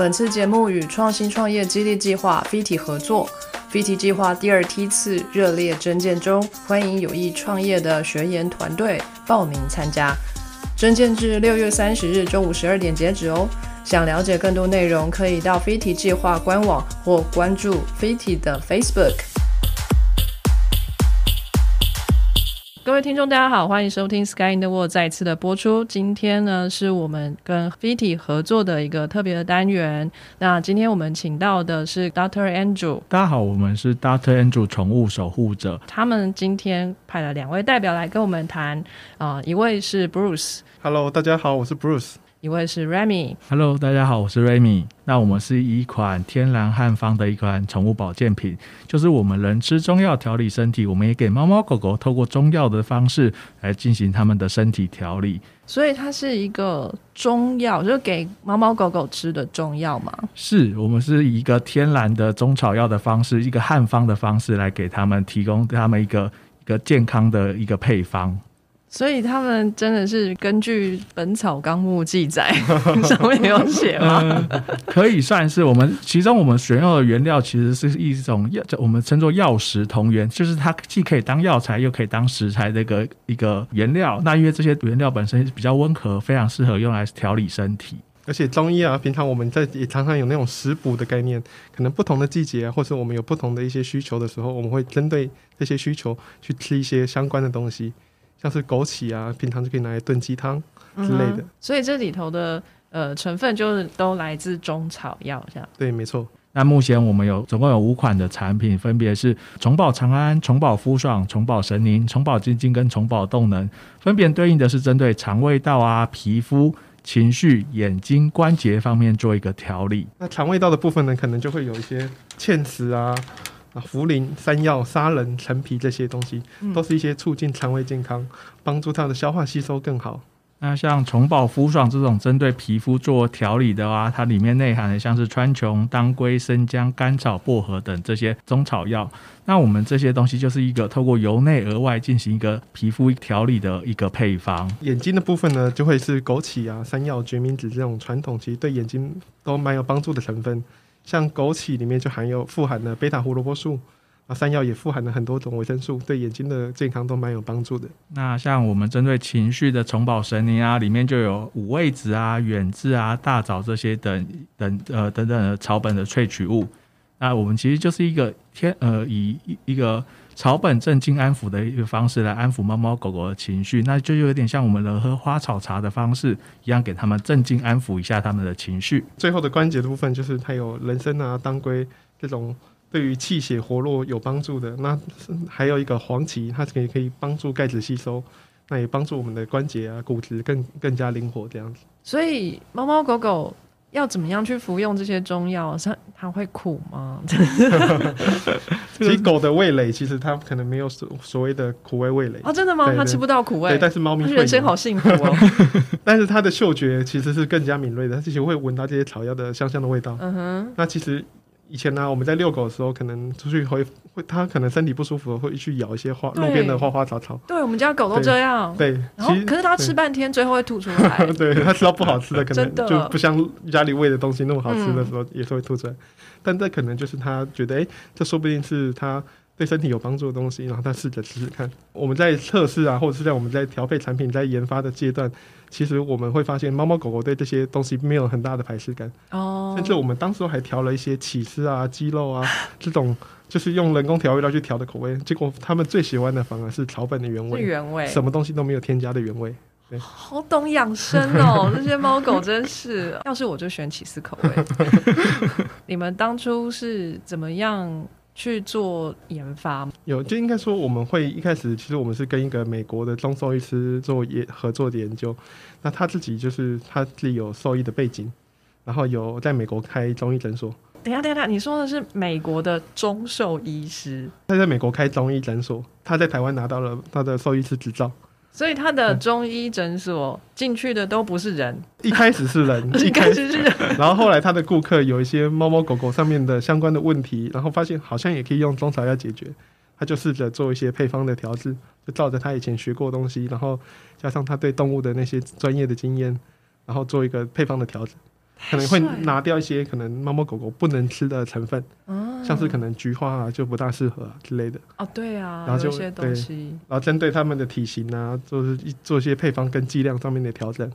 本次节目与创新创业激励计划 FIT 合作，FIT 计划第二梯次热烈征建中，欢迎有意创业的学员团队报名参加。征建至六月三十日中午十二点截止哦。想了解更多内容，可以到 FIT 计划官网或关注 FIT 的 Facebook。位听众，大家好，欢迎收听《Sky in the World》再次的播出。今天呢，是我们跟 Fiti 合作的一个特别的单元。那今天我们请到的是 Doctor Andrew。大家好，我们是 Doctor Andrew 宠物守护者。他们今天派了两位代表来跟我们谈啊，一位是 Bruce。Hello，大家好，我是 Bruce。一位是 Remy。Hello，大家好，我是 Remy。那我们是一款天然汉方的一款宠物保健品，就是我们人吃中药调理身体，我们也给猫猫狗狗透过中药的方式来进行他们的身体调理。所以它是一个中药，就是给猫猫狗狗吃的中药吗？是我们是以一个天然的中草药的方式，一个汉方的方式来给他们提供他们一个一个健康的一个配方。所以他们真的是根据《本草纲目》记载 上面有写吗？可以算是我们其中我们选用的原料，其实是一种药，我们称作药食同源，就是它既可以当药材，又可以当食材的一个一个原料。那因为这些原料本身比较温和，非常适合用来调理身体。而且中医啊，平常我们在也常常有那种食补的概念，可能不同的季节啊，或者我们有不同的一些需求的时候，我们会针对这些需求去吃一些相关的东西。像是枸杞啊，平常就可以拿来炖鸡汤之类的。所以这里头的呃成分就是都来自中草药，这样。对，没错。那目前我们有总共有五款的产品，分别是虫宝长安、虫宝肤爽、虫宝神宁、虫宝精精跟虫宝动能，分别对应的是针对肠胃道啊、皮肤、情绪、眼睛、关节方面做一个调理。那肠胃道的部分呢，可能就会有一些芡实啊。啊，茯苓、山药、砂仁、陈皮这些东西，都是一些促进肠胃健康、帮助它的消化吸收更好。那像虫宝肤爽这种针对皮肤做调理的啊，它里面内含的像是川穹、当归、生姜、甘草、薄荷等这些中草药。那我们这些东西就是一个透过由内而外进行一个皮肤调理的一个配方。眼睛的部分呢，就会是枸杞啊、山药、决明子这种传统，其实对眼睛都蛮有帮助的成分。像枸杞里面就含有富含的贝塔胡萝卜素，啊，山药也富含了很多种维生素，对眼睛的健康都蛮有帮助的。那像我们针对情绪的重宝神灵啊，里面就有五味子啊、远志啊、大枣这些等等呃等等的草本的萃取物。那我们其实就是一个天呃以一个。草本镇静安抚的一个方式来安抚猫猫狗狗的情绪，那就有点像我们的喝花草茶的方式一样，给他们镇静安抚一下他们的情绪。最后的关节的部分就是它有人参啊、当归这种对于气血活络有帮助的。那还有一个黄芪，它可以可以帮助钙质吸收，那也帮助我们的关节啊、骨质更更加灵活这样子。所以猫猫狗狗。要怎么样去服用这些中药？它它会苦吗？其实狗的味蕾其实它可能没有所所谓的苦味味蕾啊，真的吗？它吃不到苦味。对，但是猫咪人生好幸福哦。但是它的嗅觉其实是更加敏锐的，它其实会闻到这些草药的香香的味道。嗯哼，那其实。以前呢，我们在遛狗的时候，可能出去会会，它可能身体不舒服，会去咬一些花路边的花花草草。对，我们家狗都这样。对，然后可是它吃半天，最后会吐出来。对，它吃到不好吃的，可能就不像家里喂的东西那么好吃的时候，也是会吐出来。但这可能就是它觉得，哎，这说不定是它。对身体有帮助的东西，然后他试着试试看。我们在测试啊，或者是在我们在调配产品、在研发的阶段，其实我们会发现，猫猫狗狗对这些东西没有很大的排斥感。哦。甚至我们当时还调了一些起司啊、鸡肉啊这种，就是用人工调味料去调的口味。结果他们最喜欢的反而是草本的原味，原味，什么东西都没有添加的原味。对，好懂养生哦，这些猫狗真是。要是我就选起司口味。你们当初是怎么样？去做研发有，就应该说我们会一开始，其实我们是跟一个美国的中兽医师做研合作的研究。那他自己就是他自己有兽医的背景，然后有在美国开中医诊所。等下，等下，你说的是美国的中兽医师？他在美国开中医诊所，他在台湾拿到了他的兽医师执照。所以他的中医诊所进去的都不是人，一开始是人，一开始是人，然后后来他的顾客有一些猫猫狗狗上面的相关的问题，然后发现好像也可以用中草药解决，他就试着做一些配方的调制，就照着他以前学过东西，然后加上他对动物的那些专业的经验，然后做一个配方的调整。可能会拿掉一些可能猫猫狗狗不能吃的成分，像是可能菊花啊就不大适合之类的。哦，对啊，然后就些东西，然后针对他们的体型啊，就是做一些配方跟剂量上面的调整，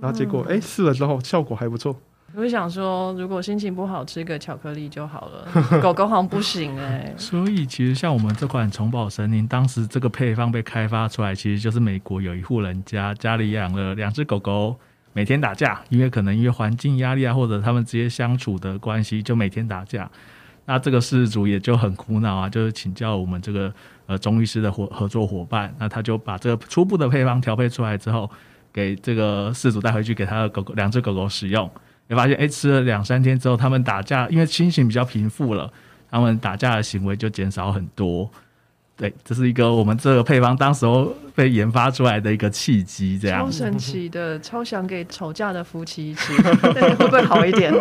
然后结果哎试了之后效果还不错。我想说，如果心情不好，吃个巧克力就好了。狗狗好像不行哎。所以其实像我们这款虫宝神灵，当时这个配方被开发出来，其实就是美国有一户人家家里养了两只狗狗，每天打架，因为可能因为环境压力啊，或者他们直接相处的关系，就每天打架。那这个事主也就很苦恼啊，就是请教我们这个呃中医师的合合作伙伴，那他就把这个初步的配方调配出来之后，给这个事主带回去给他的狗狗两只狗狗使用。也发现，哎，吃了两三天之后，他们打架，因为心情比较平复了，他们打架的行为就减少很多。对，这是一个我们这个配方当时候被研发出来的一个契机，这样。超神奇的，超想给吵架的夫妻吃，会不会好一点？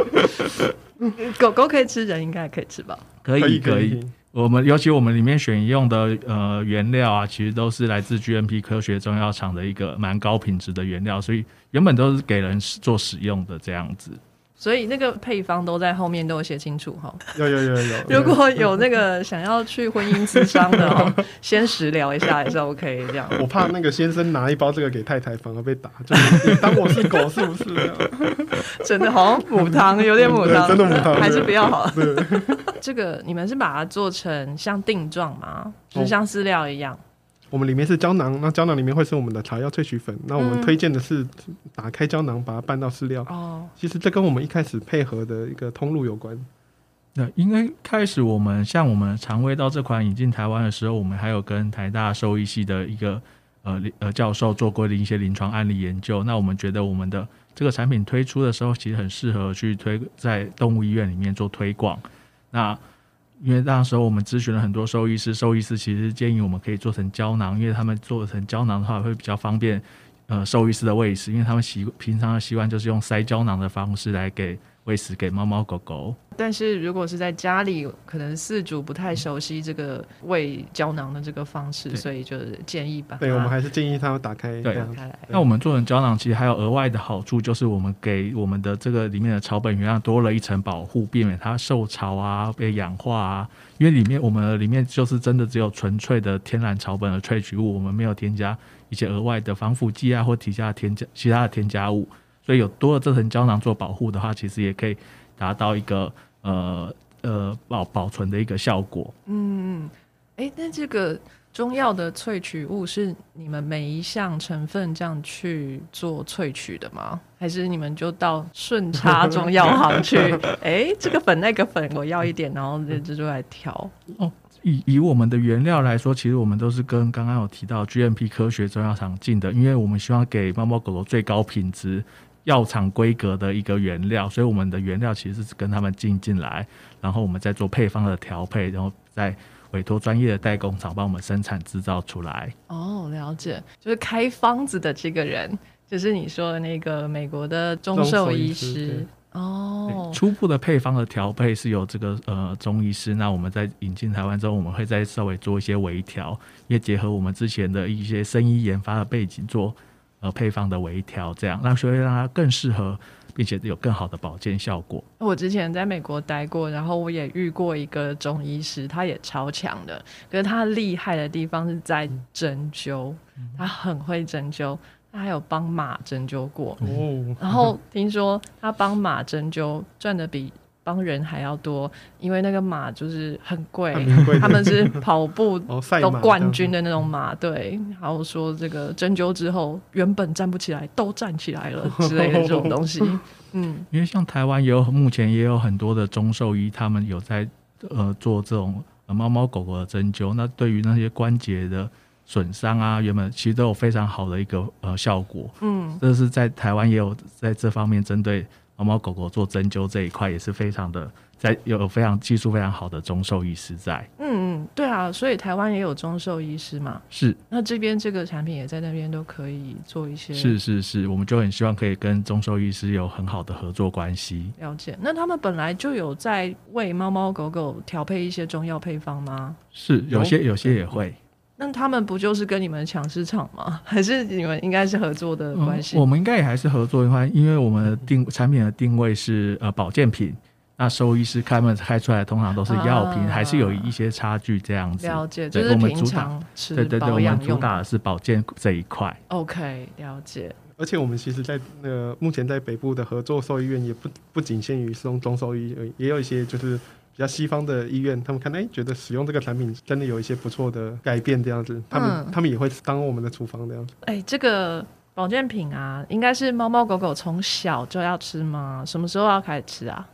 狗狗可以吃，人应该也可以吃吧？可以，可以。我们尤其我们里面选用的呃原料啊，其实都是来自 GMP 科学中药厂的一个蛮高品质的原料，所以原本都是给人做使用的这样子。所以那个配方都在后面都有写清楚哈。有有有有。如果有那个想要去婚姻咨商的，先食疗一下也是 OK 这样。我怕那个先生拿一包这个给太太，反而被打，当我是狗是不是？真的好像母汤，有点母汤，真的母汤，还是不要好了。这个你们是把它做成像定状吗？就是像饲料一样。我们里面是胶囊，那胶囊里面会是我们的草药萃取粉。那我们推荐的是打开胶囊，把它拌到饲料。哦，其实这跟我们一开始配合的一个通路有关。那应该开始我们像我们肠胃道这款引进台湾的时候，我们还有跟台大兽医系的一个呃呃教授做过的一些临床案例研究。那我们觉得我们的这个产品推出的时候，其实很适合去推在动物医院里面做推广。那因为那时候我们咨询了很多兽医师，兽医师其实建议我们可以做成胶囊，因为他们做成胶囊的话会比较方便，呃，兽医师的喂食，因为他们习平常的习惯就是用塞胶囊的方式来给。喂食给猫猫狗狗，但是如果是在家里，可能饲主不太熟悉这个喂胶囊的这个方式，所以就是建议吧对，我们还是建议他打开对开来。那我们做成胶囊，其实还有额外的好处，就是我们给我们的这个里面的草本原料多了一层保护，避免它受潮啊、被氧化啊。因为里面我们里面就是真的只有纯粹的天然草本的萃取物，我们没有添加一些额外的防腐剂啊，或其他添加其他的添加物。所以有多了这层胶囊做保护的话，其实也可以达到一个呃呃保保存的一个效果。嗯，哎，那这个中药的萃取物是你们每一项成分这样去做萃取的吗？还是你们就到顺差中药行去？哎，这个粉那个粉我要一点，然后这就来调。哦，以以我们的原料来说，其实我们都是跟刚刚有提到 GMP 科学中药厂进的，因为我们希望给猫猫狗狗最高品质。药厂规格的一个原料，所以我们的原料其实是跟他们进进来，然后我们再做配方的调配，然后再委托专业的代工厂帮我们生产制造出来。哦，了解，就是开方子的这个人，就是你说的那个美国的中兽医师。哦，初步的配方的调配是由这个呃中医师，那我们在引进台湾之后，我们会再稍微做一些微调，也结合我们之前的一些生医研发的背景做。呃，配方的微调，这样让所以让它更适合，并且有更好的保健效果。我之前在美国待过，然后我也遇过一个中医师，他也超强的。可是他厉害的地方是在针灸，他很会针灸，他还有帮马针灸过。哦，然后听说他帮马针灸赚的比。帮人还要多，因为那个马就是很贵，他们是跑步 都冠军的那种马，对。然后说这个针灸之后，原本站不起来都站起来了 之类的这种东西。嗯，因为像台湾也有目前也有很多的中兽医，他们有在呃做这种猫猫狗狗的针灸，那对于那些关节的损伤啊，原本其实都有非常好的一个呃效果。嗯，这是在台湾也有在这方面针对。猫猫狗狗做针灸这一块也是非常的，在有非常技术非常好的中兽医师在。嗯嗯，对啊，所以台湾也有中兽医师嘛。是，那这边这个产品也在那边都可以做一些。是是是，我们就很希望可以跟中兽医师有很好的合作关系。了解，那他们本来就有在为猫猫狗狗调配一些中药配方吗？是，有些有些也会。那他们不就是跟你们抢市场吗？还是你们应该是合作的关系？我们应该也还是合作的话，因为我们的定产品的定位是呃保健品，那兽医师开门开出来通常都是药品，还是有一些差距这样子。了解，就是平常吃对对对，我们主打的是保健这一块。OK，了解。而且我们其实，在那个目前在北部的合作兽医院，也不不仅限于中中兽医，也有一些就是。比较西方的医院，他们看哎，觉得使用这个产品真的有一些不错的改变，这样子，他们他们也会当我们的处方这样子。哎，这个保健品啊，应该是猫猫狗狗从小就要吃吗？什么时候要开始吃啊？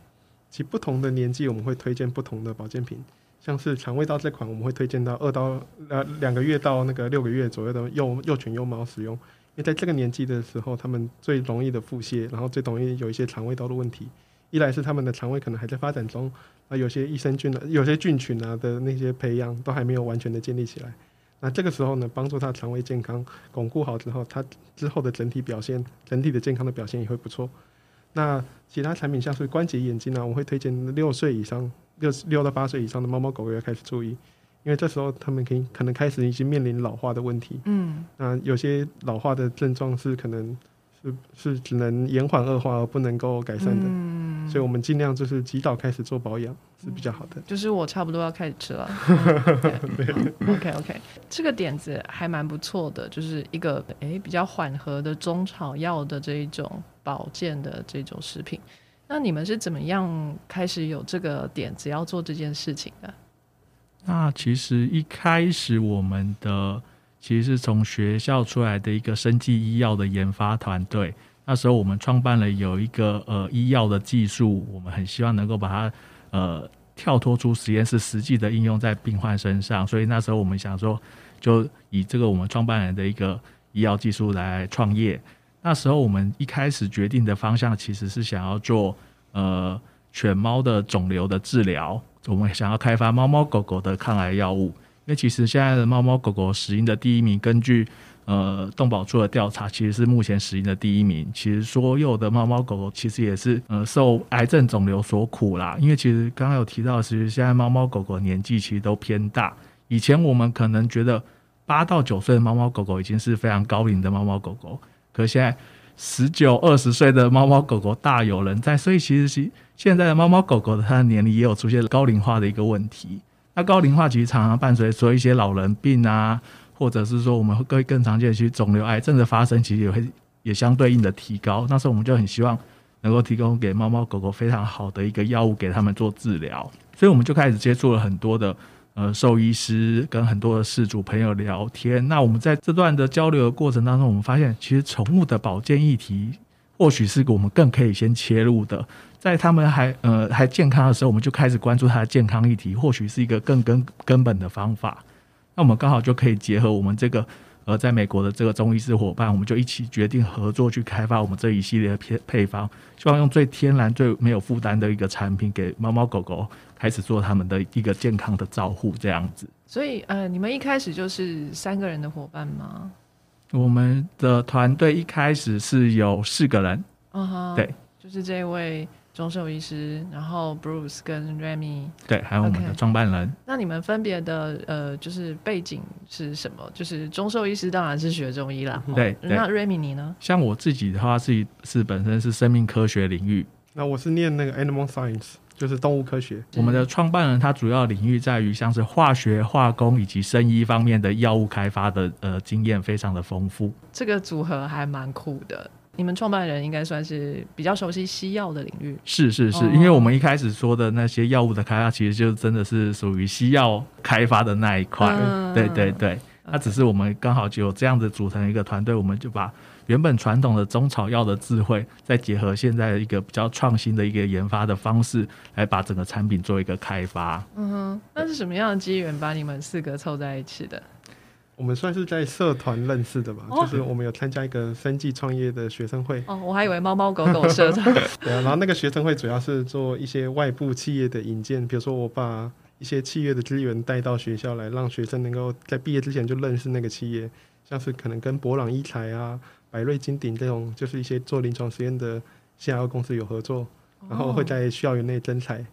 其不同的年纪，我们会推荐不同的保健品，像是肠胃道这款，我们会推荐到二到呃两个月到那个六个月左右的幼幼犬幼猫使用，因为在这个年纪的时候，他们最容易的腹泻，然后最容易有一些肠胃道的问题。一来是他们的肠胃可能还在发展中，啊，有些益生菌的、有些菌群啊的那些培养都还没有完全的建立起来。那这个时候呢，帮助他肠胃健康巩固好之后，他之后的整体表现、整体的健康的表现也会不错。那其他产品像是关节眼睛啊，我会推荐六岁以上、六六到八岁以上的猫猫狗狗要开始注意，因为这时候他们可以可能开始已经面临老化的问题。嗯，那有些老化的症状是可能。是是只能延缓恶化而不能够改善的，所以我们尽量就是及早开始做保养是比较好的。就是我差不多要开始吃了。OK OK，这个点子还蛮不错的，就是一个诶比较缓和的中草药的这一种保健的这种食品。那你们是怎么样开始有这个点子要做这件事情的？那其实一开始我们的。其实是从学校出来的一个生技医药的研发团队，那时候我们创办了有一个呃医药的技术，我们很希望能够把它呃跳脱出实验室，实际的应用在病患身上。所以那时候我们想说，就以这个我们创办人的一个医药技术来创业。那时候我们一开始决定的方向其实是想要做呃犬猫的肿瘤的治疗，我们想要开发猫猫狗狗的抗癌药物。因为其实现在的猫猫狗狗死因的第一名，根据呃动保处的调查，其实是目前死因的第一名。其实所有的猫猫狗狗其实也是呃受癌症肿瘤所苦啦。因为其实刚刚有提到，其实现在猫猫狗狗年纪其实都偏大。以前我们可能觉得八到九岁的猫猫狗狗已经是非常高龄的猫猫狗狗，可现在十九二十岁的猫猫狗狗大有人在。所以其实是现在的猫猫狗狗的它的年龄也有出现高龄化的一个问题。那高龄化其实常常伴随说一些老人病啊，或者是说我们会更常见，其实肿瘤癌症的发生其实也会也相对应的提高。那时候我们就很希望能够提供给猫猫狗狗非常好的一个药物给他们做治疗，所以我们就开始接触了很多的呃兽医师，跟很多的事主朋友聊天。那我们在这段的交流的过程当中，我们发现其实宠物的保健议题或许是我们更可以先切入的。在他们还呃还健康的时候，我们就开始关注他的健康议题，或许是一个更根根本的方法。那我们刚好就可以结合我们这个呃在美国的这个中医师伙伴，我们就一起决定合作去开发我们这一系列的配配方，希望用最天然、最没有负担的一个产品，给猫猫狗狗开始做他们的一个健康的照护，这样子。所以呃，你们一开始就是三个人的伙伴吗？我们的团队一开始是有四个人，嗯哼，对，就是这位。中兽医师，然后 Bruce 跟 Remy，对，还有我们的创办人。那你们分别的呃，就是背景是什么？就是中兽医师当然是学中医啦。对，那 Remy 你呢？像我自己的话是是本身是生命科学领域，那我是念那个 Animal Science，就是动物科学。我们的创办人他主要领域在于像是化学、化工以及生医方面的药物开发的呃经验非常的丰富。这个组合还蛮酷的。你们创办人应该算是比较熟悉西药的领域，是是是，因为我们一开始说的那些药物的开发，其实就真的是属于西药开发的那一块，对对对。那只是我们刚好就有这样子组成一个团队，我们就把原本传统的中草药的智慧，再结合现在一个比较创新的一个研发的方式，来把整个产品做一个开发。嗯哼，那是什么样的机缘把你们四个凑在一起的？我们算是在社团认识的吧，就是我们有参加一个生计创业的学生会。哦，我还以为猫猫狗狗社团。对啊，然后那个学生会主要是做一些外部企业的引荐，比如说我把一些企业的资源带到学校来，让学生能够在毕业之前就认识那个企业，像是可能跟博朗医材啊、百瑞金鼎这种，就是一些做临床实验的 CRO 公司有合作，然后会在校园内征才。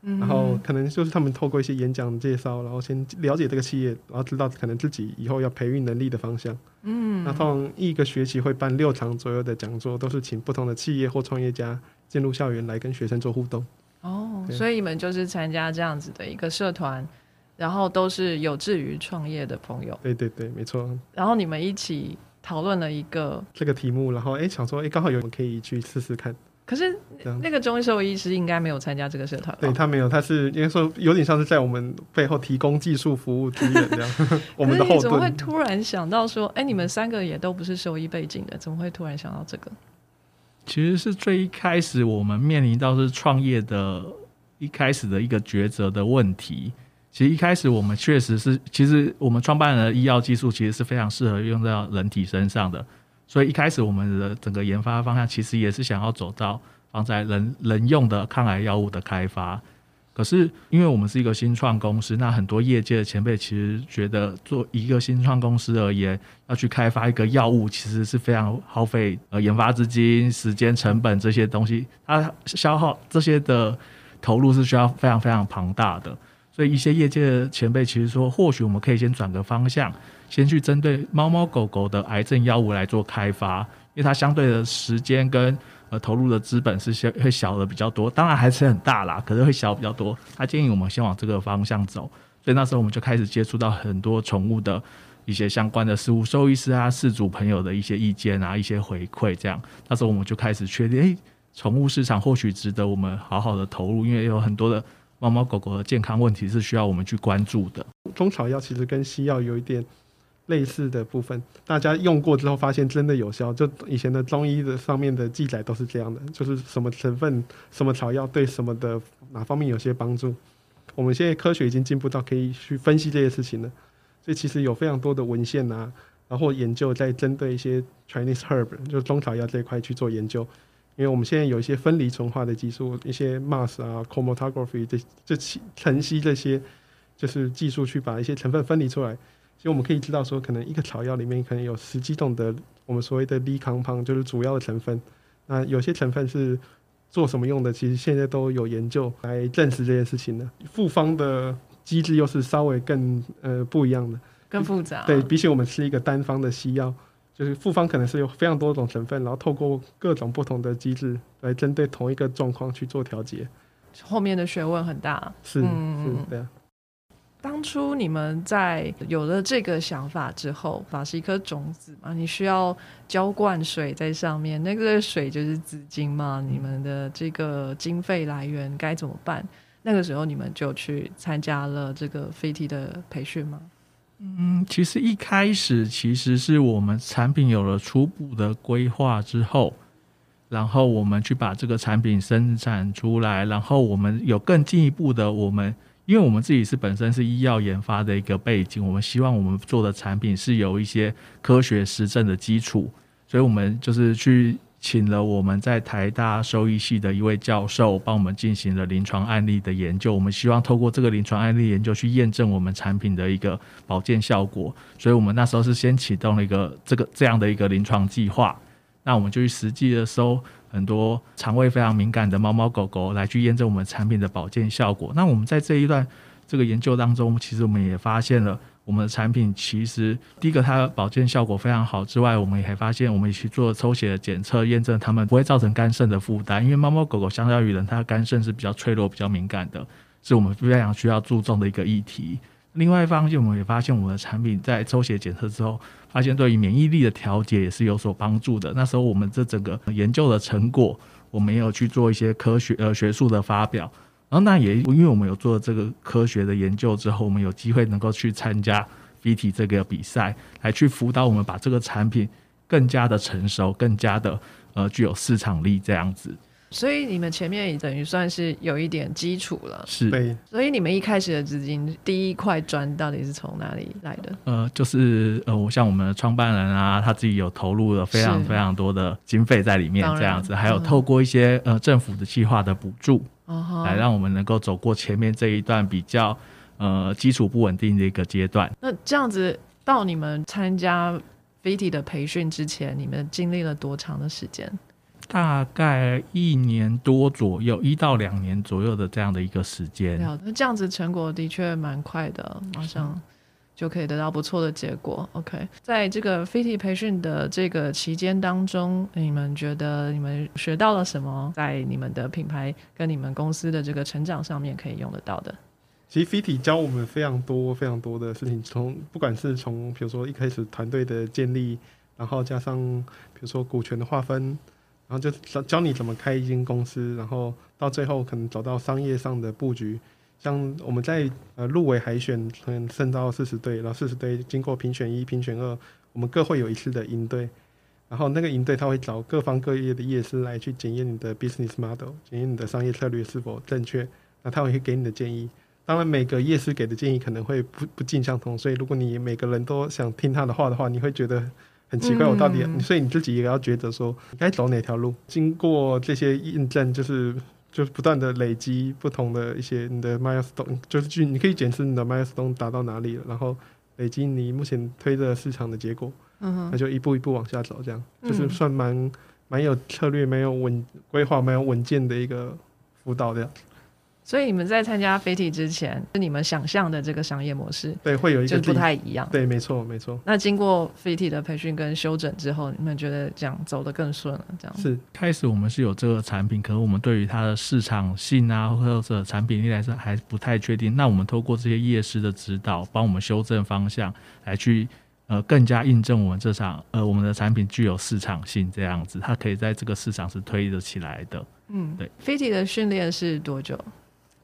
然后可能就是他们透过一些演讲介绍，然后先了解这个企业，然后知道可能自己以后要培育能力的方向。嗯，那通常一个学期会办六场左右的讲座，都是请不同的企业或创业家进入校园来跟学生做互动。哦，所以你们就是参加这样子的一个社团，然后都是有志于创业的朋友。对对对，没错。然后你们一起讨论了一个这个题目，然后哎想说哎刚好有人可以去试试看。可是那个中医兽医师应该没有参加这个社团。对他没有，他是应该说有点像是在我们背后提供技术服务资源这样。我们的后盾。怎么会突然想到说，哎，你们三个也都不是兽医背景的，怎么会突然想到这个？其实是最一开始我们面临到是创业的一开始的一个抉择的问题。其实一开始我们确实是，其实我们创办人的医药技术其实是非常适合用在人体身上的。所以一开始我们的整个研发方向其实也是想要走到放在人人用的抗癌药物的开发。可是因为我们是一个新创公司，那很多业界的前辈其实觉得做一个新创公司而言，要去开发一个药物，其实是非常耗费呃研发资金、时间成本这些东西，它消耗这些的投入是需要非常非常庞大的。所以一些业界的前辈其实说，或许我们可以先转个方向。先去针对猫猫狗狗的癌症药物来做开发，因为它相对的时间跟呃投入的资本是小会小的比较多，当然还是很大啦，可是会小比较多。他建议我们先往这个方向走，所以那时候我们就开始接触到很多宠物的一些相关的事物，兽医师啊、饲主朋友的一些意见啊、一些回馈，这样那时候我们就开始确定，诶，宠物市场或许值得我们好好的投入，因为有很多的猫猫狗狗的健康问题是需要我们去关注的。中草药其实跟西药有一点。类似的部分，大家用过之后发现真的有效。就以前的中医的上面的记载都是这样的，就是什么成分、什么草药对什么的哪方面有些帮助。我们现在科学已经进步到可以去分析这些事情了，所以其实有非常多的文献啊，然后研究在针对一些 Chinese herb 就中草药这一块去做研究。因为我们现在有一些分离纯化的技术，一些 mass 啊、chromatography 这这晨曦这些就是技术去把一些成分分离出来。其实我们可以知道说，可能一个草药里面可能有十几种的我们所谓的 L 康胖，就是主要的成分。那有些成分是做什么用的？其实现在都有研究来证实这件事情的。复方的机制又是稍微更呃不一样的，更复杂。对比起我们吃一个单方的西药，就是复方可能是有非常多种成分，然后透过各种不同的机制来针对同一个状况去做调节。后面的学问很大。是是对。当初你们在有了这个想法之后，法是一颗种子嘛，你需要浇灌水在上面，那个水就是资金嘛。你们的这个经费来源该怎么办？那个时候你们就去参加了这个飞体的培训吗？嗯，其实一开始其实是我们产品有了初步的规划之后，然后我们去把这个产品生产出来，然后我们有更进一步的我们。因为我们自己是本身是医药研发的一个背景，我们希望我们做的产品是有一些科学实证的基础，所以我们就是去请了我们在台大兽医系的一位教授，帮我们进行了临床案例的研究。我们希望透过这个临床案例研究去验证我们产品的一个保健效果，所以我们那时候是先启动了一个这个这样的一个临床计划。那我们就去实际的收很多肠胃非常敏感的猫猫狗狗来去验证我们产品的保健效果。那我们在这一段这个研究当中，其实我们也发现了我们的产品其实第一个它的保健效果非常好之外，我们也还发现我们去做抽血的检测验证，它们不会造成肝肾的负担。因为猫猫狗狗相较于人，它的肝肾是比较脆弱、比较敏感的，是我们非常需要注重的一个议题。另外一方面，我们也发现我们的产品在抽血检测之后。发现对于免疫力的调节也是有所帮助的。那时候我们这整个研究的成果，我们也有去做一些科学呃学术的发表。然后那也因为我们有做这个科学的研究之后，我们有机会能够去参加 VT 这个比赛，来去辅导我们把这个产品更加的成熟，更加的呃具有市场力这样子。所以你们前面也等于算是有一点基础了，是。所以你们一开始的资金，第一块砖到底是从哪里来的？呃，就是呃，我像我们的创办人啊，他自己有投入了非常非常多的经费在里面，这样子，还有透过一些呃政府的计划的补助，来让我们能够走过前面这一段比较呃基础不稳定的一个阶段。那这样子到你们参加 VT 的培训之前，你们经历了多长的时间？大概一年多左右，一到两年左右的这样的一个时间。那这样子成果的确蛮快的，马上就可以得到不错的结果。OK，在这个 FIT 培训的这个期间当中，你们觉得你们学到了什么？在你们的品牌跟你们公司的这个成长上面可以用得到的？其实 FIT 教我们非常多非常多的事情，从不管是从比如说一开始团队的建立。然后加上比如说股权的划分，然后就教教你怎么开一间公司，然后到最后可能走到商业上的布局。像我们在呃入围海选，可能升到四十队，然后四十队经过评选一、评选二，我们各会有一次的营队，然后那个营队他会找各方各业的业师来去检验你的 business model，检验你的商业策略是否正确，那他会给你的建议。当然每个业师给的建议可能会不不尽相同，所以如果你每个人都想听他的话的话，你会觉得。很奇怪，我到底，所以你自己也要觉得说，该走哪条路。经过这些印证，就是就是不断的累积不同的一些你的 milestone，就是去你可以检视你的 milestone 达到哪里了，然后累积你目前推的市场的结果，嗯那就一步一步往下走，这样就是算蛮蛮有策略、蛮有稳规划、蛮有稳健的一个辅导这样。所以你们在参加飞体之前，是你们想象的这个商业模式，对，会有一个不太一样。对，没错，没错。那经过飞体的培训跟修整之后，你们觉得这样走得更顺了？这样是开始我们是有这个产品，可是我们对于它的市场性啊，或者产品力来说还不太确定。那我们透过这些业师的指导，帮我们修正方向，来去呃更加印证我们这场呃我们的产品具有市场性，这样子它可以在这个市场是推得起来的。嗯，对。飞体的训练是多久？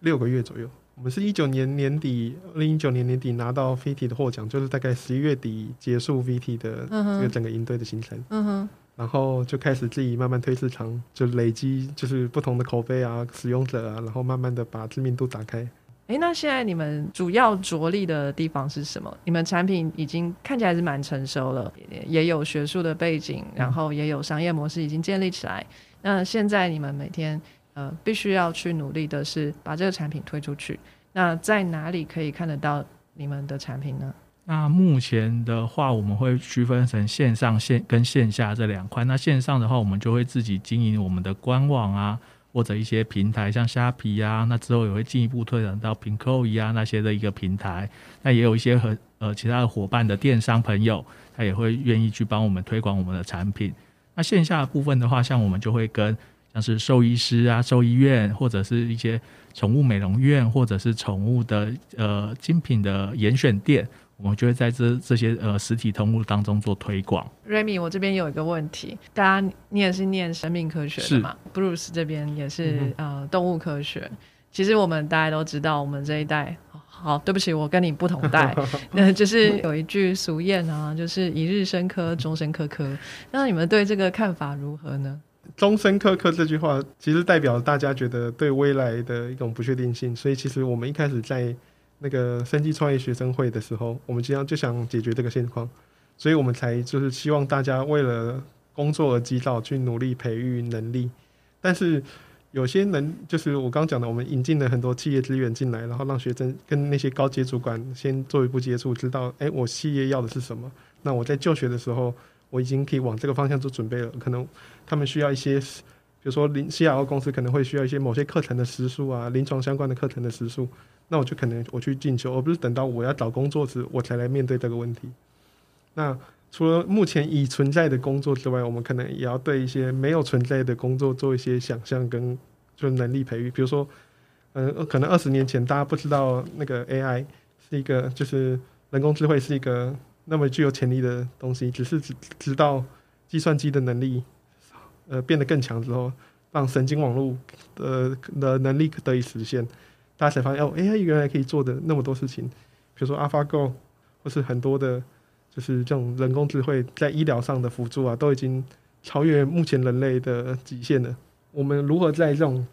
六个月左右，我们是一九年年底，二零一九年年底拿到 VT 的获奖，就是大概十一月底结束 VT 的这个整个营队的行程，嗯哼，然后就开始自己慢慢推市场，就累积就是不同的口碑啊、使用者啊，然后慢慢的把知名度打开。哎，那现在你们主要着力的地方是什么？你们产品已经看起来是蛮成熟了，也有学术的背景，然后也有商业模式已经建立起来。那现在你们每天。呃，必须要去努力的是把这个产品推出去。那在哪里可以看得到你们的产品呢？那目前的话，我们会区分成线上线跟线下这两块。那线上的话，我们就会自己经营我们的官网啊，或者一些平台，像虾皮啊。那之后也会进一步推展到 Pinkoi 啊那些的一个平台。那也有一些和呃其他的伙伴的电商朋友，他也会愿意去帮我们推广我们的产品。那线下部分的话，像我们就会跟像是兽医师啊、兽医院，或者是一些宠物美容院，或者是宠物的呃精品的严选店，我们就会在这这些呃实体通路当中做推广。Remy，我这边有一个问题，大家你也是念生命科学的嘛？Bruce 这边也是呃动物科学。其实我们大家都知道，我们这一代，好，对不起，我跟你不同代，那就是有一句俗谚啊，就是一日生科，终身科科。那你们对这个看法如何呢？终身苛刻这句话，其实代表大家觉得对未来的一种不确定性。所以，其实我们一开始在那个生机创业学生会的时候，我们经常就想解决这个现况，所以我们才就是希望大家为了工作而急躁，去努力培育能力。但是有些能，就是我刚讲的，我们引进了很多企业资源进来，然后让学生跟那些高阶主管先做一步接触，知道哎，我企业要的是什么。那我在就学的时候。我已经可以往这个方向做准备了。可能他们需要一些，比如说临 C R O 公司可能会需要一些某些课程的时数啊，临床相关的课程的时数，那我就可能我去进修，而不是等到我要找工作时我才来面对这个问题。那除了目前已存在的工作之外，我们可能也要对一些没有存在的工作做一些想象跟就能力培育。比如说，嗯，可能二十年前大家不知道那个 A I 是一个，就是人工智慧是一个。那么具有潜力的东西，只是只知道计算机的能力，呃，变得更强之后，让神经网络的的能力得以实现，大家才发现哦，AI 原来可以做的那么多事情，比如说 AlphaGo，或是很多的，就是这种人工智慧在医疗上的辅助啊，都已经超越目前人类的极限了。我们如何在这种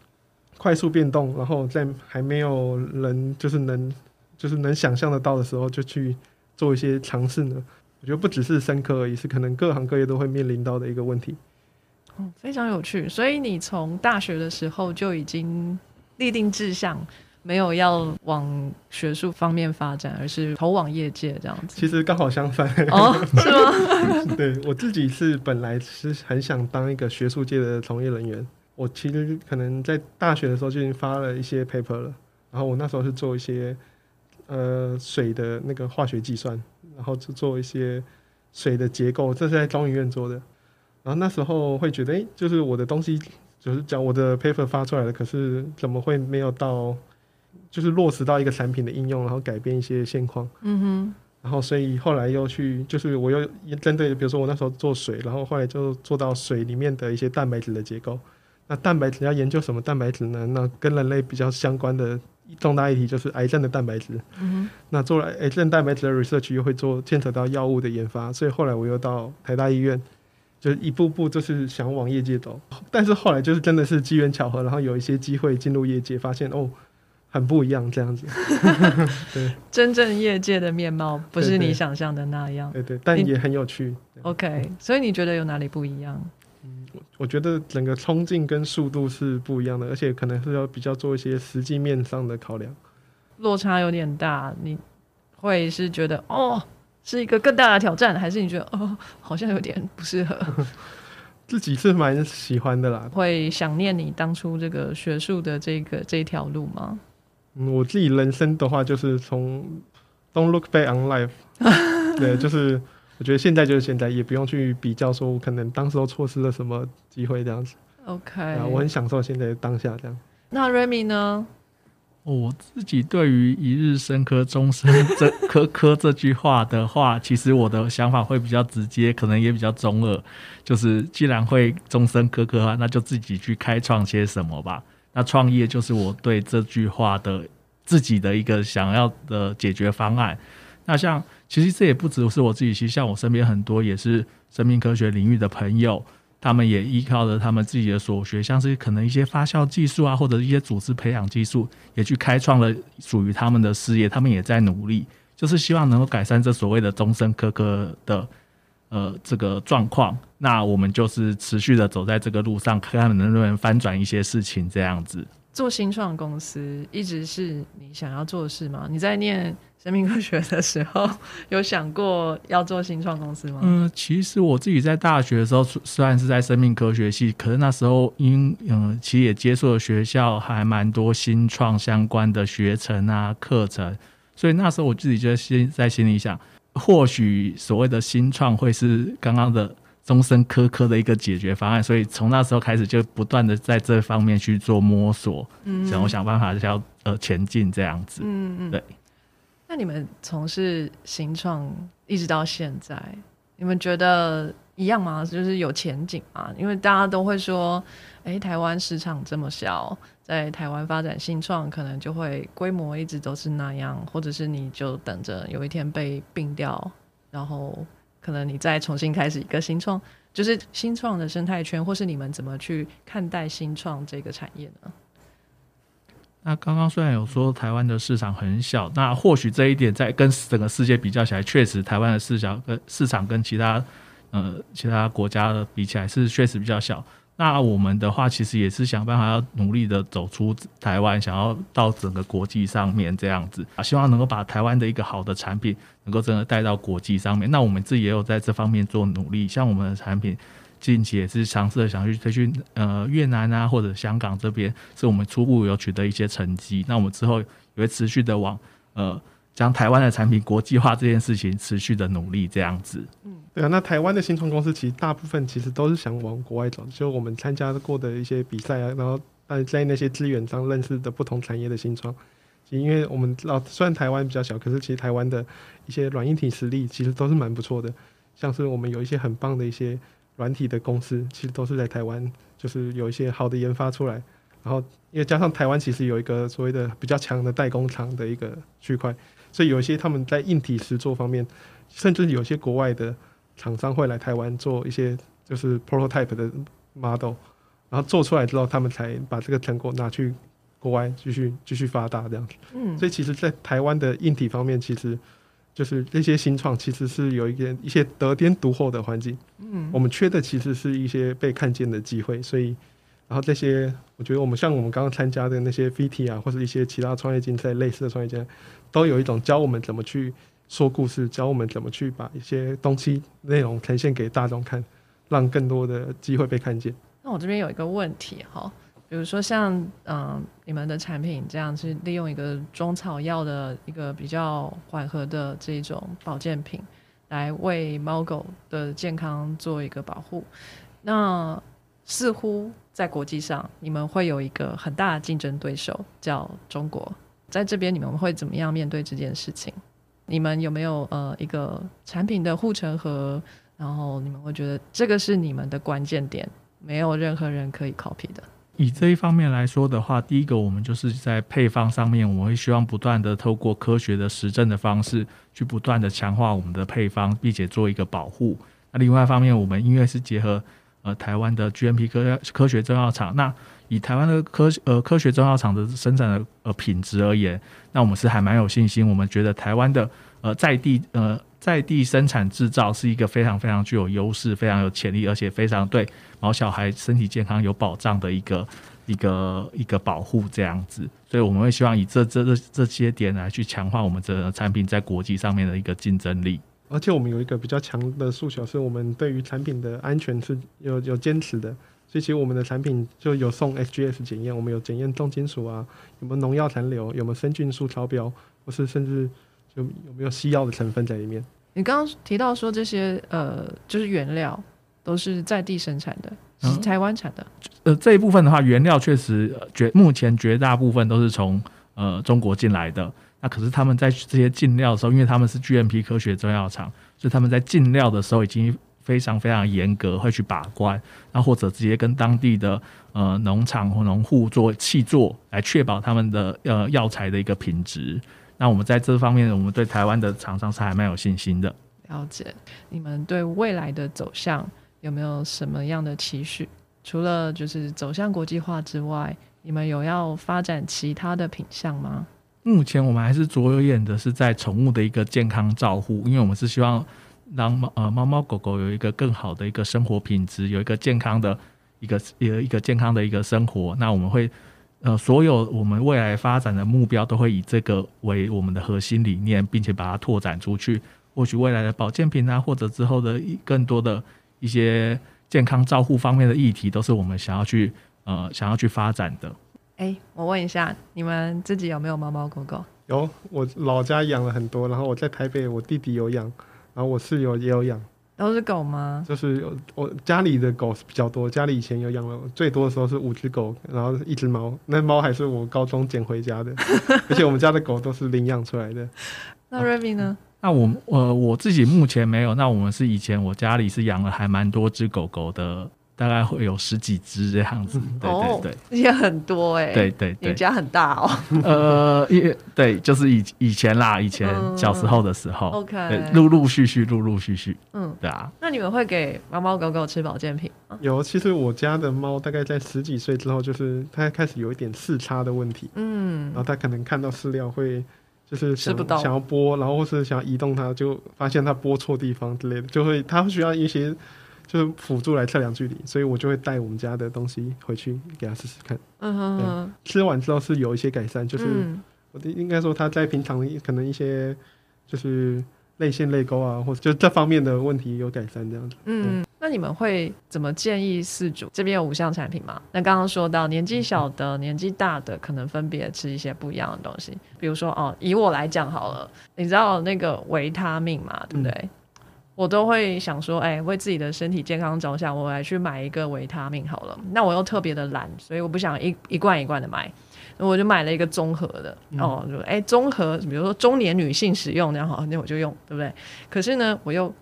快速变动，然后在还没有人就是能就是能想象得到的时候，就去。做一些尝试呢？我觉得不只是深科而已，是可能各行各业都会面临到的一个问题。嗯，非常有趣。所以你从大学的时候就已经立定志向，没有要往学术方面发展，而是投往业界这样子。其实刚好相反哦，是吗？对我自己是本来是很想当一个学术界的从业人员。我其实可能在大学的时候就已经发了一些 paper 了，然后我那时候是做一些呃水的那个化学计算，然后就做一些水的结构，这是在中医院做的。然后那时候会觉得，哎，就是我的东西，就是讲我的 paper 发出来了，可是怎么会没有到，就是落实到一个产品的应用，然后改变一些现况。嗯哼。然后所以后来又去，就是我又针对，比如说我那时候做水，然后后来就做到水里面的一些蛋白质的结构。那蛋白质要研究什么蛋白质呢？那跟人类比较相关的重大议题就是癌症的蛋白质。嗯那做了癌症蛋白质的 research 又会做牵扯到药物的研发，所以后来我又到台大医院。就一步步就是想往业界走，但是后来就是真的是机缘巧合，然后有一些机会进入业界，发现哦，很不一样这样子。对，真正业界的面貌不是你想象的那样。对对，但也很有趣。OK，所以你觉得有哪里不一样？嗯，我觉得整个冲劲跟速度是不一样的，而且可能是要比较做一些实际面上的考量。落差有点大，你会是觉得哦。是一个更大的挑战，还是你觉得哦，好像有点不适合？自己是蛮喜欢的啦。会想念你当初这个学术的这个这条路吗？嗯，我自己人生的话，就是从 Don't look back on life，对，就是我觉得现在就是现在，也不用去比较说我可能当时候错失了什么机会这样子。OK，我很享受现在当下这样。那 Remy 呢？我自己对于“一日生科，终身这科科”这句话的话，其实我的想法会比较直接，可能也比较中二。就是既然会终身科科啊，那就自己去开创些什么吧。那创业就是我对这句话的自己的一个想要的解决方案。那像其实这也不只是我自己，其实像我身边很多也是生命科学领域的朋友。他们也依靠着他们自己的所学，像是可能一些发酵技术啊，或者一些组织培养技术，也去开创了属于他们的事业。他们也在努力，就是希望能够改善这所谓的终身科科的呃这个状况。那我们就是持续的走在这个路上，看看能不能翻转一些事情，这样子。做新创公司一直是你想要做的事吗？你在念生命科学的时候有想过要做新创公司吗？嗯，其实我自己在大学的时候虽然是在生命科学系，可是那时候因嗯，其实也接触了学校还蛮多新创相关的学程啊课程，所以那时候我自己就心在心里想，或许所谓的新创会是刚刚的。终身科科的一个解决方案，所以从那时候开始就不断的在这方面去做摸索，嗯，然后想办法要呃前进这样子。嗯嗯，对。那你们从事新创一直到现在，你们觉得一样吗？就是有前景吗？因为大家都会说，哎，台湾市场这么小，在台湾发展新创可能就会规模一直都是那样，或者是你就等着有一天被并掉，然后。可能你再重新开始一个新创，就是新创的生态圈，或是你们怎么去看待新创这个产业呢？那刚刚虽然有说台湾的市场很小，那或许这一点在跟整个世界比较起来，确实台湾的市场跟市场跟其他呃其他国家的比起来是确实比较小。那我们的话，其实也是想办法要努力的走出台湾，想要到整个国际上面这样子啊，希望能够把台湾的一个好的产品能够真的带到国际上面。那我们自己也有在这方面做努力，像我们的产品近期也是尝试想去推去呃越南啊或者香港这边，是我们初步有取得一些成绩。那我们之后也会持续的往呃。将台湾的产品国际化这件事情持续的努力，这样子。嗯，对啊，那台湾的新创公司其实大部分其实都是想往国外走，就我们参加过的一些比赛啊，然后在那些资源上认识的不同产业的新创。其实因为我们老虽然台湾比较小，可是其实台湾的一些软硬体实力其实都是蛮不错的。像是我们有一些很棒的一些软体的公司，其实都是在台湾，就是有一些好的研发出来。然后因为加上台湾其实有一个所谓的比较强的代工厂的一个区块。所以有一些他们在硬体实作方面，甚至有些国外的厂商会来台湾做一些就是 prototype 的 model，然后做出来之后，他们才把这个成果拿去国外继续继续发达这样子。嗯，所以其实，在台湾的硬体方面，其实就是这些新创其实是有一点一些得天独厚的环境。嗯，我们缺的其实是一些被看见的机会，所以。然后这些，我觉得我们像我们刚刚参加的那些 VT 啊，或者一些其他创业竞赛类似的创业竞赛，都有一种教我们怎么去说故事，教我们怎么去把一些东西内容呈现给大众看，让更多的机会被看见。那我这边有一个问题哈，比如说像嗯你们的产品这样是利用一个中草药的一个比较缓和的这种保健品，来为猫狗的健康做一个保护，那似乎。在国际上，你们会有一个很大的竞争对手，叫中国。在这边，你们会怎么样面对这件事情？你们有没有呃一个产品的护城河？然后你们会觉得这个是你们的关键点，没有任何人可以 copy 的。以这一方面来说的话，第一个，我们就是在配方上面，我们会希望不断的透过科学的实证的方式，去不断的强化我们的配方，并且做一个保护。那另外一方面，我们因为是结合。呃，台湾的 GMP 科科学中药厂，那以台湾的科呃科学中药厂的生产的呃品质而言，那我们是还蛮有信心。我们觉得台湾的呃在地呃在地生产制造是一个非常非常具有优势、非常有潜力，而且非常对毛小孩身体健康有保障的一个一个一个保护这样子。所以我们会希望以这这这这些点来去强化我们的产品在国际上面的一个竞争力。而且我们有一个比较强的诉求，是我们对于产品的安全是有有坚持的。所以其实我们的产品就有送 SGS 检验，我们有检验重金属啊，有没有农药残留，有没有生菌数超标，或是甚至就有没有西药的成分在里面。你刚刚提到说这些呃，就是原料都是在地生产的，是台湾产的。呃，这一部分的话，原料确实绝目前绝大部分都是从呃中国进来的。那可是他们在这些进料的时候，因为他们是 GMP 科学中药厂，所以他们在进料的时候已经非常非常严格，会去把关，那或者直接跟当地的呃农场或农户做契作，来确保他们的呃药材的一个品质。那我们在这方面，我们对台湾的厂商是还蛮有信心的。了解，你们对未来的走向有没有什么样的期许？除了就是走向国际化之外，你们有要发展其他的品项吗？目前我们还是着眼的是在宠物的一个健康照护，因为我们是希望让猫呃猫猫狗狗有一个更好的一个生活品质，有一个健康的一个一个一个健康的一个生活。那我们会呃所有我们未来发展的目标都会以这个为我们的核心理念，并且把它拓展出去。或许未来的保健品啊，或者之后的更多的一些健康照护方面的议题，都是我们想要去呃想要去发展的。哎，我问一下，你们自己有没有猫猫狗狗？有，我老家养了很多，然后我在台北，我弟弟有养，然后我室友也有养。都是狗吗？就是我家里的狗是比较多，家里以前有养了，最多的时候是五只狗，然后一只猫。那猫还是我高中捡回家的，而且我们家的狗都是领养出来的。那瑞米呢？那我呃我自己目前没有，那我们是以前我家里是养了还蛮多只狗狗的。大概会有十几只这样子，对对对，也很多哎，对对对，你家很大哦。呃，也对，就是以以前啦，以前小时候的时候，OK，陆陆续续，陆陆续续，嗯，对啊。那你们会给猫猫狗狗吃保健品吗？有，其实我家的猫大概在十几岁之后，就是它开始有一点视差的问题，嗯，然后它可能看到饲料会就是想想要拨，然后或是想要移动它，就发现它拨错地方之类的，就会它会需要一些。就是辅助来测量距离，所以我就会带我们家的东西回去给他试试看。嗯哼，吃完之后是有一些改善，就是我应该说他在平常可能一些就是泪腺泪沟啊，或者就这方面的问题有改善这样子。嗯，那你们会怎么建议饲主？这边有五项产品吗？那刚刚说到年纪小的、年纪大的，可能分别吃一些不一样的东西。比如说哦，以我来讲好了，你知道那个维他命嘛？对不对？我都会想说，哎，为自己的身体健康着想，我来去买一个维他命好了。那我又特别的懒，所以我不想一一罐一罐的买，我就买了一个综合的哦，就哎综合，比如说中年女性使用，然后那我就用，对不对？可是呢，我又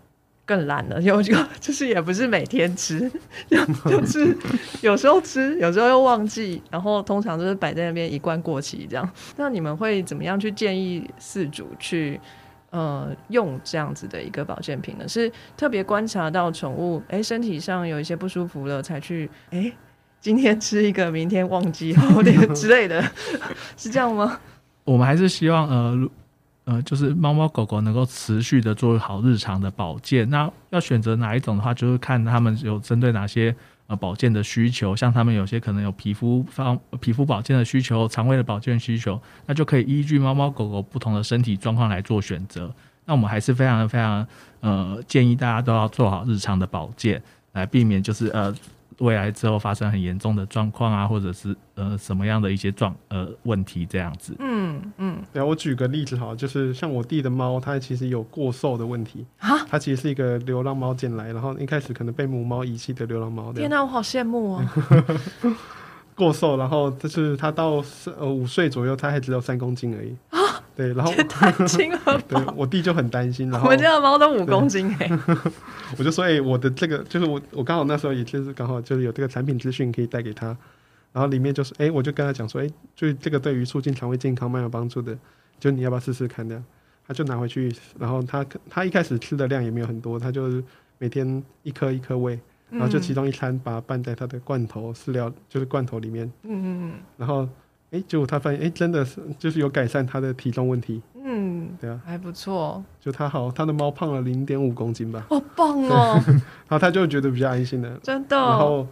更懒了，又就就是也不是每天吃，就是有时候吃，有时候又忘记，然后通常就是摆在那边一罐过期这样。那你们会怎么样去建议饲主去？呃，用这样子的一个保健品呢，是特别观察到宠物哎身体上有一些不舒服了，才去哎今天吃一个，明天忘记后天之类的，是这样吗？我们还是希望呃呃，就是猫猫狗狗能够持续的做好日常的保健。那要选择哪一种的话，就是看他们有针对哪些呃保健的需求，像他们有些可能有皮肤方皮肤保健的需求、肠胃的保健需求，那就可以依据猫猫狗狗不同的身体状况来做选择。那我们还是非常非常呃建议大家都要做好日常的保健，来避免就是呃。未来之后发生很严重的状况啊，或者是呃什么样的一些状呃问题这样子。嗯嗯。然后，我举个例子哈，就是像我弟的猫，它其实有过瘦的问题啊。它其实是一个流浪猫捡来，然后一开始可能被母猫遗弃的流浪猫。天哪，我好羡慕哦。过瘦，然后就是它到呃五岁左右，它还只有三公斤而已啊。对，然后太轻了。对，我弟就很担心。然后我们家的猫都五公斤哎。我就说，哎，我的这个就是我，我刚好那时候也就是刚好就是有这个产品资讯可以带给他，然后里面就是，哎，我就跟他讲说，哎，就这个对于促进肠胃健康蛮有帮助的，就你要不要试试看？这样，他就拿回去，然后他他一开始吃的量也没有很多，他就是每天一颗一颗喂，然后就其中一餐把它拌在他的罐头饲料，就是罐头里面，嗯嗯嗯，然后，哎，结果他发现，哎，真的是就是有改善他的体重问题。嗯，对啊，还不错。就他好，他的猫胖了零点五公斤吧。好棒哦！然后他就觉得比较安心了，真的。然后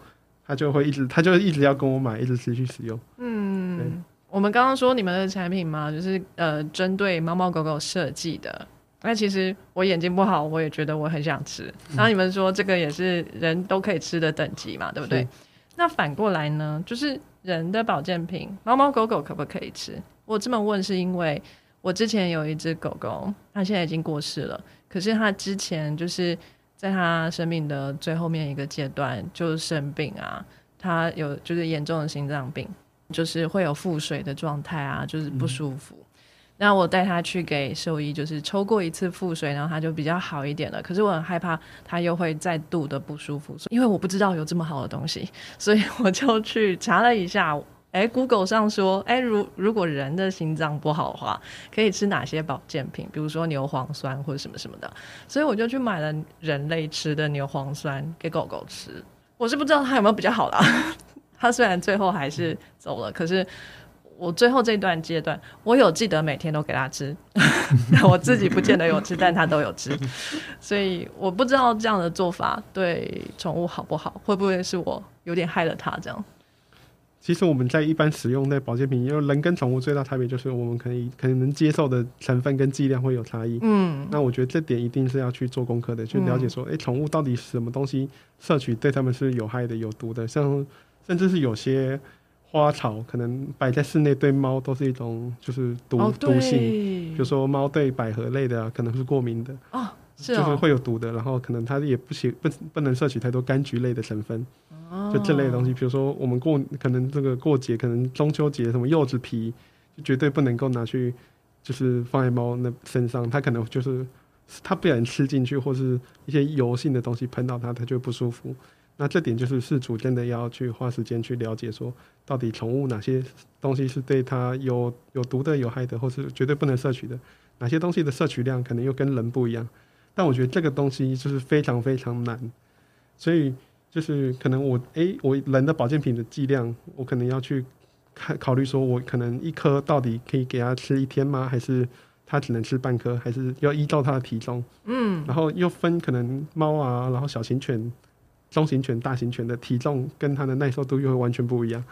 他就会一直，他就一直要跟我买，一直持续使用。嗯，我们刚刚说你们的产品嘛，就是呃，针对猫猫狗狗设计的。那其实我眼睛不好，我也觉得我很想吃。然后你们说这个也是人都可以吃的等级嘛，对不对？那反过来呢，就是人的保健品，猫猫狗狗可不可以吃？我这么问是因为。我之前有一只狗狗，它现在已经过世了。可是它之前就是在他生命的最后面一个阶段就是生病啊，他有就是严重的心脏病，就是会有腹水的状态啊，就是不舒服。那我带他去给兽医，就是抽过一次腹水，然后他就比较好一点了。可是我很害怕他又会再度的不舒服，因为我不知道有这么好的东西，所以我就去查了一下。哎，Google 上说，哎，如如果人的心脏不好的话，可以吃哪些保健品？比如说牛磺酸或者什么什么的。所以我就去买了人类吃的牛磺酸给狗狗吃。我是不知道它有没有比较好啦。它虽然最后还是走了，可是我最后这段阶段，我有记得每天都给它吃。我自己不见得有吃，但它都有吃。所以我不知道这样的做法对宠物好不好，会不会是我有点害了它这样。其实我们在一般使用的保健品，因为人跟宠物最大差别就是我们可以可能能接受的成分跟剂量会有差异。嗯，那我觉得这点一定是要去做功课的，去了解说，哎，宠物到底什么东西摄取对它们是有害的、有毒的？像甚至是有些花草可能摆在室内对猫都是一种就是毒毒性，比如说猫对百合类的可能是过敏的啊，就是会有毒的，然后可能它也不行不不能摄取太多柑橘类的成分。就这类的东西，比如说我们过可能这个过节，可能中秋节什么柚子皮，就绝对不能够拿去，就是放在猫那身上，它可能就是它不然吃进去，或是一些油性的东西喷到它，它就不舒服。那这点就是事主真的要去花时间去了解，说到底宠物哪些东西是对它有有毒的、有害的，或是绝对不能摄取的，哪些东西的摄取量可能又跟人不一样。但我觉得这个东西就是非常非常难，所以。就是可能我哎，我人的保健品的剂量，我可能要去看考虑，说我可能一颗到底可以给他吃一天吗？还是他只能吃半颗？还是要依照他的体重？嗯，然后又分可能猫啊，然后小型犬、中型犬、大型犬的体重跟它的耐受度又会完全不一样。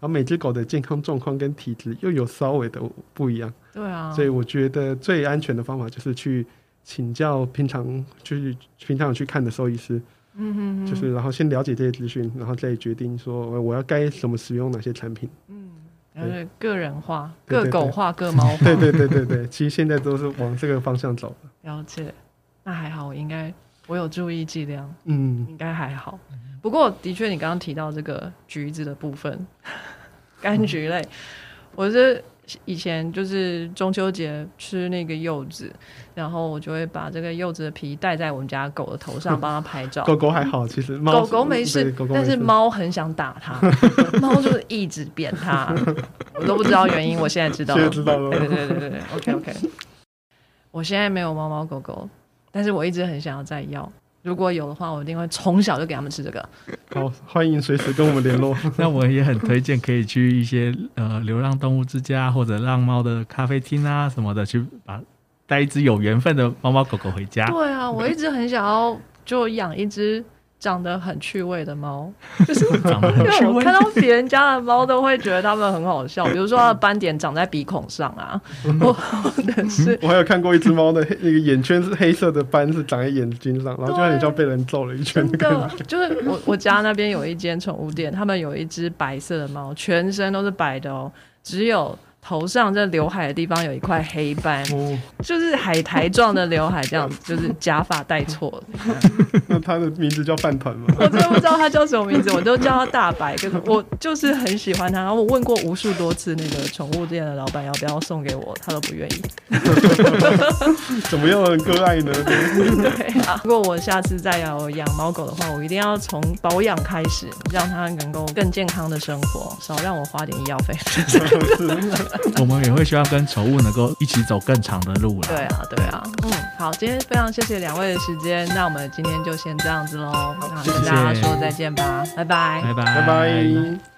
然后每只狗的健康状况跟体质又有稍微的不一样。对啊，所以我觉得最安全的方法就是去请教平常就是平常去看的兽医师。嗯哼，就是然后先了解这些资讯，然后再决定说我要该怎么使用哪些产品。嗯，然后个人化、各狗化、各猫化。对对对对对，其实现在都是往这个方向走了解，那还好，我应该我有注意剂量，嗯，应该还好。不过的确，你刚刚提到这个橘子的部分，柑橘类，我是。以前就是中秋节吃那个柚子，然后我就会把这个柚子的皮戴在我们家狗的头上，帮它拍照。狗狗还好，其实狗狗没事，但是猫很想打它，猫就是一直扁它，我都不知道原因。我现在知道了，知道了。对对对对对，OK OK。我现在没有猫猫狗狗，但是我一直很想要再要。如果有的话，我一定会从小就给他们吃这个。好，欢迎随时跟我们联络。那我也很推荐可以去一些呃流浪动物之家或者浪猫的咖啡厅啊什么的，去把带一只有缘分的猫猫狗狗回家。对啊，我一直很想要就养一只长得很趣味的猫，就是因为我看到别人家的猫都会觉得它们很好笑，比如说它的斑点长在鼻孔上啊，或者是 我还有看过一只猫的那个眼圈是黑色的斑是长在眼睛上，然后就很像被人揍了一拳的就是我我家那边有一间宠物店，他们有一只白色的猫，全身都是白的哦，只有。头上这刘海的地方有一块黑斑，就是海苔状的刘海，这样子就是假发戴错了。那他的名字叫饭团吗？我真的不知道他叫什么名字，我都叫他大白。可是 我就是很喜欢他，然后我问过无数多次那个宠物店的老板要不要送给我，他都不愿意。怎么样很可爱呢？对啊，如果我下次再要养猫狗的话，我一定要从保养开始，让它能够更健康的生活，少让我花点医药费。我们也会希望跟宠物能够一起走更长的路了。对啊，对啊，嗯，好，今天非常谢谢两位的时间，那我们今天就先这样子喽，那跟大家说再见吧，拜拜，拜拜，拜拜。